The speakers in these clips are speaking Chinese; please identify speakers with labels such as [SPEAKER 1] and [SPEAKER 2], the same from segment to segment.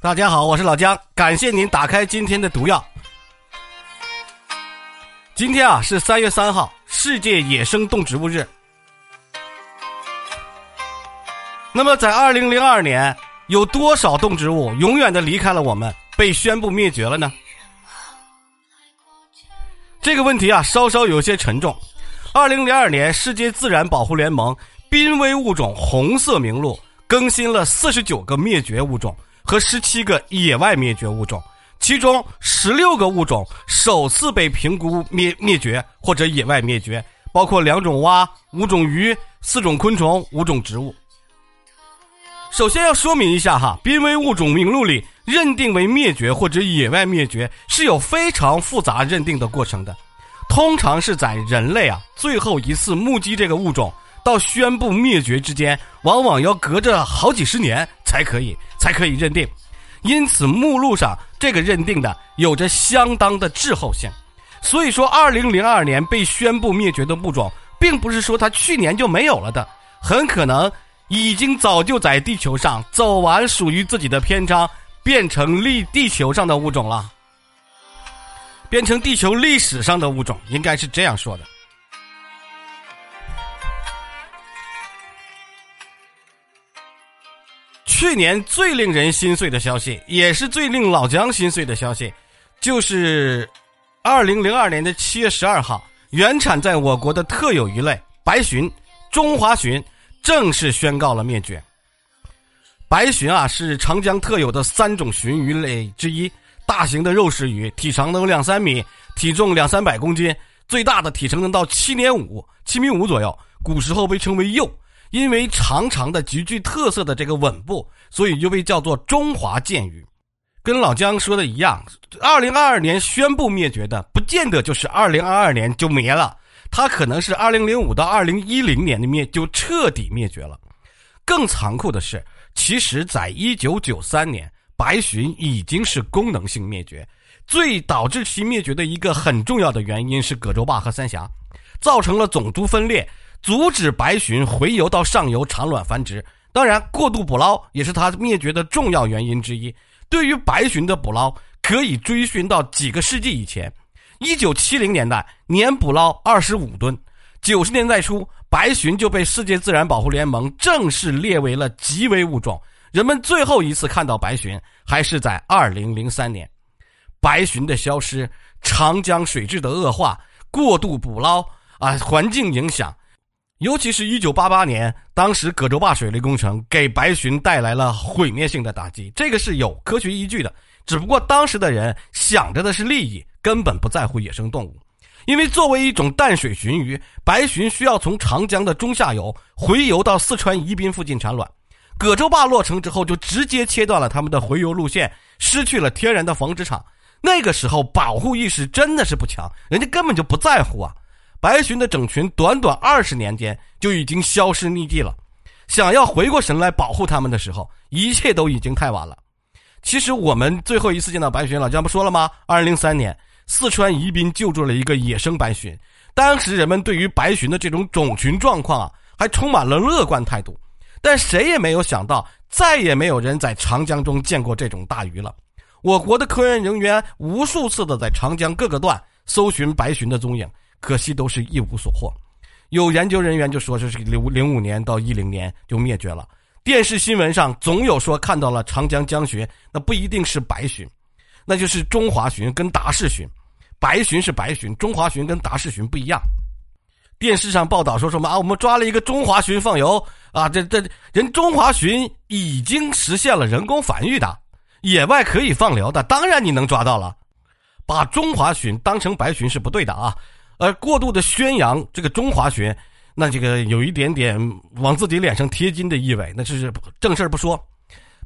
[SPEAKER 1] 大家好，我是老姜，感谢您打开今天的毒药。今天啊是三月三号，世界野生动植物日。那么在二零零二年，有多少动植物永远的离开了我们，被宣布灭绝了呢？这个问题啊，稍稍有些沉重。二零零二年，世界自然保护联盟濒危物种红色名录更新了四十九个灭绝物种和十七个野外灭绝物种，其中十六个物种首次被评估灭灭绝或者野外灭绝，包括两种蛙、五种鱼、四种昆虫、五种植物。首先要说明一下哈，濒危物种名录里认定为灭绝或者野外灭绝是有非常复杂认定的过程的，通常是在人类啊最后一次目击这个物种到宣布灭绝之间，往往要隔着好几十年才可以才可以认定，因此目录上这个认定的有着相当的滞后性。所以说，二零零二年被宣布灭绝的物种，并不是说它去年就没有了的，很可能。已经早就在地球上走完属于自己的篇章，变成历地球上的物种了，变成地球历史上的物种，应该是这样说的。去年最令人心碎的消息，也是最令老姜心碎的消息，就是二零零二年的七月十二号，原产在我国的特有鱼类白鲟、中华鲟。正式宣告了灭绝。白鲟啊，是长江特有的三种鲟鱼类之一，大型的肉食鱼，体长能两三米，体重两三百公斤，最大的体长能到七点五七米五左右。古时候被称为“鼬”，因为长长的、极具特色的这个吻部，所以就被叫做中华剑鱼。跟老姜说的一样，二零二二年宣布灭绝的，不见得就是二零二二年就没了。它可能是二零零五到二零一零年的灭就彻底灭绝了。更残酷的是，其实在一九九三年，白鲟已经是功能性灭绝。最导致其灭绝的一个很重要的原因是葛洲坝和三峡，造成了种族分裂，阻止白鲟回游到上游产卵繁殖。当然，过度捕捞也是它灭绝的重要原因之一。对于白鲟的捕捞，可以追寻到几个世纪以前。一九七零年代，年捕捞二十五吨。九十年代初，白鲟就被世界自然保护联盟正式列为了极危物种。人们最后一次看到白鲟，还是在二零零三年。白鲟的消失，长江水质的恶化，过度捕捞啊，环境影响，尤其是一九八八年，当时葛洲坝水利工程给白鲟带来了毁灭性的打击，这个是有科学依据的。只不过当时的人想着的是利益。根本不在乎野生动物，因为作为一种淡水鲟鱼，白鲟需要从长江的中下游回游到四川宜宾附近产卵。葛洲坝落成之后，就直接切断了他们的回游路线，失去了天然的防殖场。那个时候保护意识真的是不强，人家根本就不在乎啊！白鲟的整群短短二十年间就已经消失匿迹了，想要回过神来保护他们的时候，一切都已经太晚了。其实我们最后一次见到白鲟，老姜不说了吗？二零零三年。四川宜宾救助了一个野生白鲟，当时人们对于白鲟的这种种群状况啊，还充满了乐观态度。但谁也没有想到，再也没有人在长江中见过这种大鱼了。我国的科研人员无数次的在长江各个段搜寻白鲟的踪影，可惜都是一无所获。有研究人员就说这是零零五年到一零年就灭绝了。电视新闻上总有说看到了长江江鲟，那不一定是白鲟，那就是中华鲟跟达氏鲟。白鲟是白鲟，中华鲟跟达氏鲟不一样。电视上报道说什么啊？我们抓了一个中华鲟放油啊！这这人中华鲟已经实现了人工繁育的，野外可以放流的，当然你能抓到了。把中华鲟当成白鲟是不对的啊！而过度的宣扬这个中华鲟，那这个有一点点往自己脸上贴金的意味，那就是正事不说。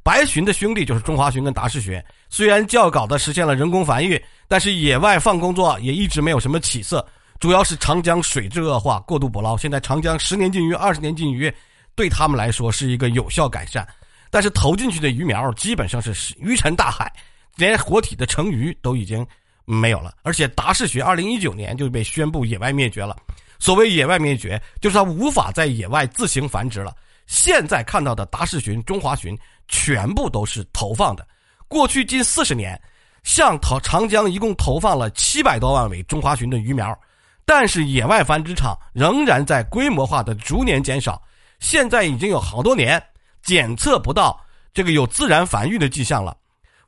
[SPEAKER 1] 白鲟的兄弟就是中华鲟跟达氏鲟，虽然较早的实现了人工繁育，但是野外放工作也一直没有什么起色，主要是长江水质恶化、过度捕捞。现在长江十年禁渔、二十年禁渔，对他们来说是一个有效改善，但是投进去的鱼苗基本上是鱼沉大海，连活体的成鱼都已经没有了。而且达氏鲟二零一九年就被宣布野外灭绝了。所谓野外灭绝，就是它无法在野外自行繁殖了。现在看到的达氏鲟、中华鲟全部都是投放的，过去近四十年，向投长江一共投放了七百多万尾中华鲟的鱼苗，但是野外繁殖场仍然在规模化的逐年减少。现在已经有好多年检测不到这个有自然繁育的迹象了。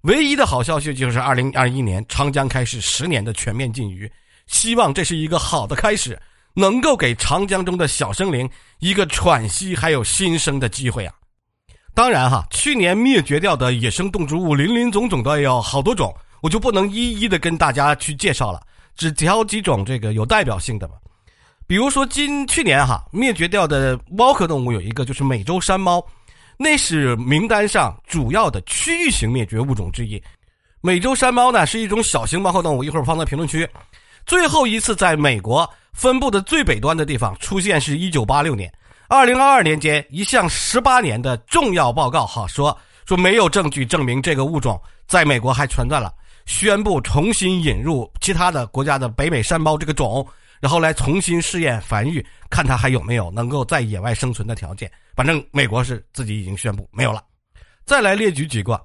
[SPEAKER 1] 唯一的好消息就是二零二一年长江开始十年的全面禁渔，希望这是一个好的开始，能够给长江中的小生灵一个喘息还有新生的机会啊！当然哈，去年灭绝掉的野生动植物林林总总的有好多种，我就不能一一的跟大家去介绍了，只挑几种这个有代表性的吧。比如说今去年哈灭绝掉的猫科动物有一个就是美洲山猫，那是名单上主要的区域型灭绝物种之一。美洲山猫呢是一种小型猫科动物，一会儿放在评论区。最后一次在美国分布的最北端的地方出现是一九八六年。二零二二年间，一项十八年的重要报告，哈说说没有证据证明这个物种在美国还存在了，宣布重新引入其他的国家的北美山猫这个种，然后来重新试验繁育，看它还有没有能够在野外生存的条件。反正美国是自己已经宣布没有了。再来列举几个，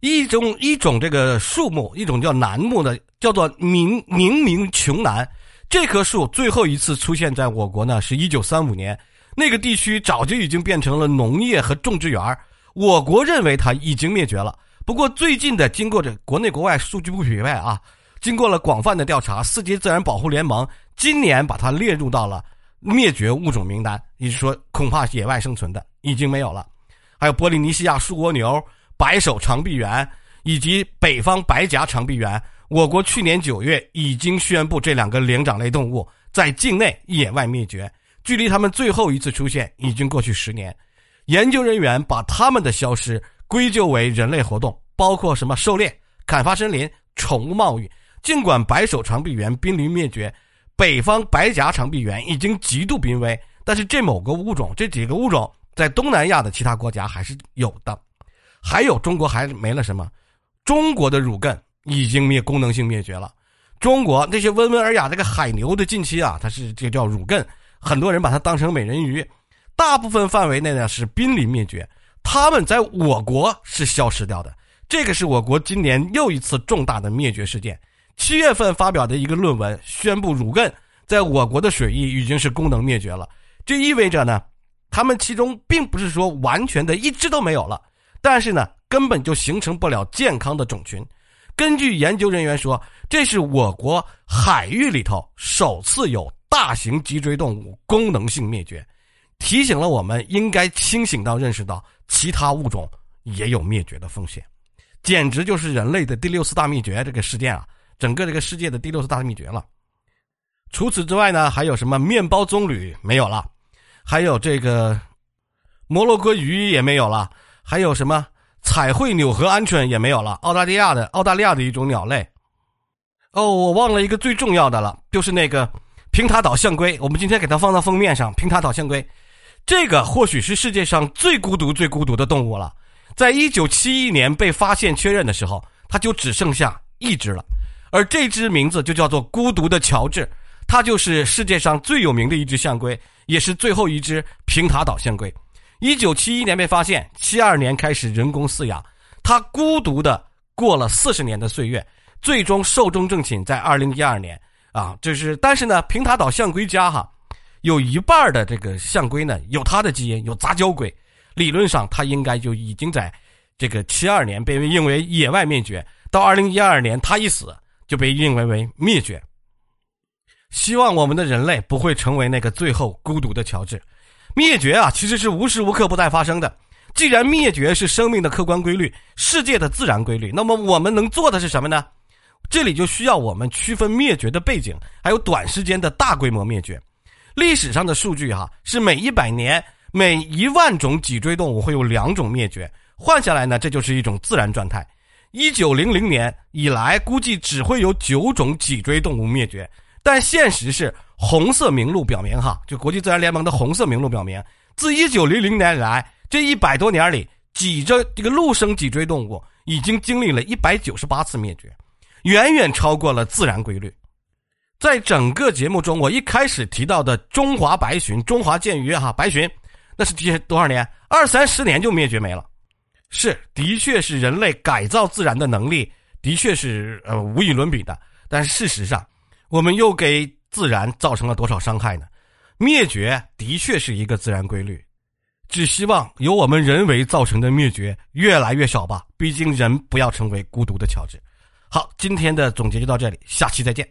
[SPEAKER 1] 一种一种这个树木，一种叫楠木的，叫做明明明琼楠。这棵树最后一次出现在我国呢，是一九三五年。那个地区早就已经变成了农业和种植园我国认为它已经灭绝了。不过最近的经过这国内国外数据不匹配啊，经过了广泛的调查，世界自然保护联盟今年把它列入到了灭绝物种名单，也就是说恐怕野外生存的已经没有了。还有波利尼西亚树蜗牛、白手长臂猿以及北方白颊长臂猿，我国去年九月已经宣布这两个灵长类动物在境内野外灭绝。距离它们最后一次出现已经过去十年，研究人员把它们的消失归咎为人类活动，包括什么狩猎、砍伐森林、宠物贸易。尽管白手长臂猿濒临灭绝，北方白颊长臂猿已经极度濒危，但是这某个物种、这几个物种在东南亚的其他国家还是有的。还有中国还没了什么？中国的乳艮已经灭功能性灭绝了。中国那些温文尔雅这个海牛的近亲啊，它是这叫乳艮。很多人把它当成美人鱼，大部分范围内呢是濒临灭绝，它们在我国是消失掉的。这个是我国今年又一次重大的灭绝事件。七月份发表的一个论文宣布，乳艮在我国的水域已经是功能灭绝了。这意味着呢，它们其中并不是说完全的一只都没有了，但是呢，根本就形成不了健康的种群。根据研究人员说，这是我国海域里头首次有。大型脊椎动物功能性灭绝，提醒了我们应该清醒到认识到其他物种也有灭绝的风险，简直就是人类的第六次大灭绝这个事件啊！整个这个世界的第六次大灭绝了。除此之外呢，还有什么面包棕榈没有了，还有这个摩洛哥鱼也没有了，还有什么彩绘纽河鹌鹑也没有了，澳大利亚的澳大利亚的一种鸟类。哦，我忘了一个最重要的了，就是那个。平塔岛象龟，我们今天给它放到封面上。平塔岛象龟，这个或许是世界上最孤独、最孤独的动物了。在一九七一年被发现确认的时候，它就只剩下一只了，而这只名字就叫做“孤独的乔治”。它就是世界上最有名的一只象龟，也是最后一只平塔岛象龟。一九七一年被发现，七二年开始人工饲养，它孤独的过了四十年的岁月，最终寿终正寝在二零一二年。啊，就是，但是呢，平塔岛象龟家哈，有一半的这个象龟呢，有它的基因，有杂交龟，理论上它应该就已经在这个七二年被认为野外灭绝，到二零一二年它一死就被认为为灭绝。希望我们的人类不会成为那个最后孤独的乔治。灭绝啊，其实是无时无刻不在发生的。既然灭绝是生命的客观规律，世界的自然规律，那么我们能做的是什么呢？这里就需要我们区分灭绝的背景，还有短时间的大规模灭绝。历史上的数据哈是每一百年每一万种脊椎动物会有两种灭绝，换下来呢这就是一种自然状态。一九零零年以来估计只会有九种脊椎动物灭绝，但现实是红色名录表明哈，就国际自然联盟的红色名录表明，自一九零零年以来这一百多年里，脊椎这个陆生脊椎动物已经经历了一百九十八次灭绝。远远超过了自然规律。在整个节目中，我一开始提到的中华白鲟、中华剑鱼哈白鲟，那是几多少年？二三十年就灭绝没了。是，的确是人类改造自然的能力，的确是呃无与伦比的。但事实上，我们又给自然造成了多少伤害呢？灭绝的确是一个自然规律，只希望由我们人为造成的灭绝越来越少吧。毕竟人不要成为孤独的乔治。好，今天的总结就到这里，下期再见。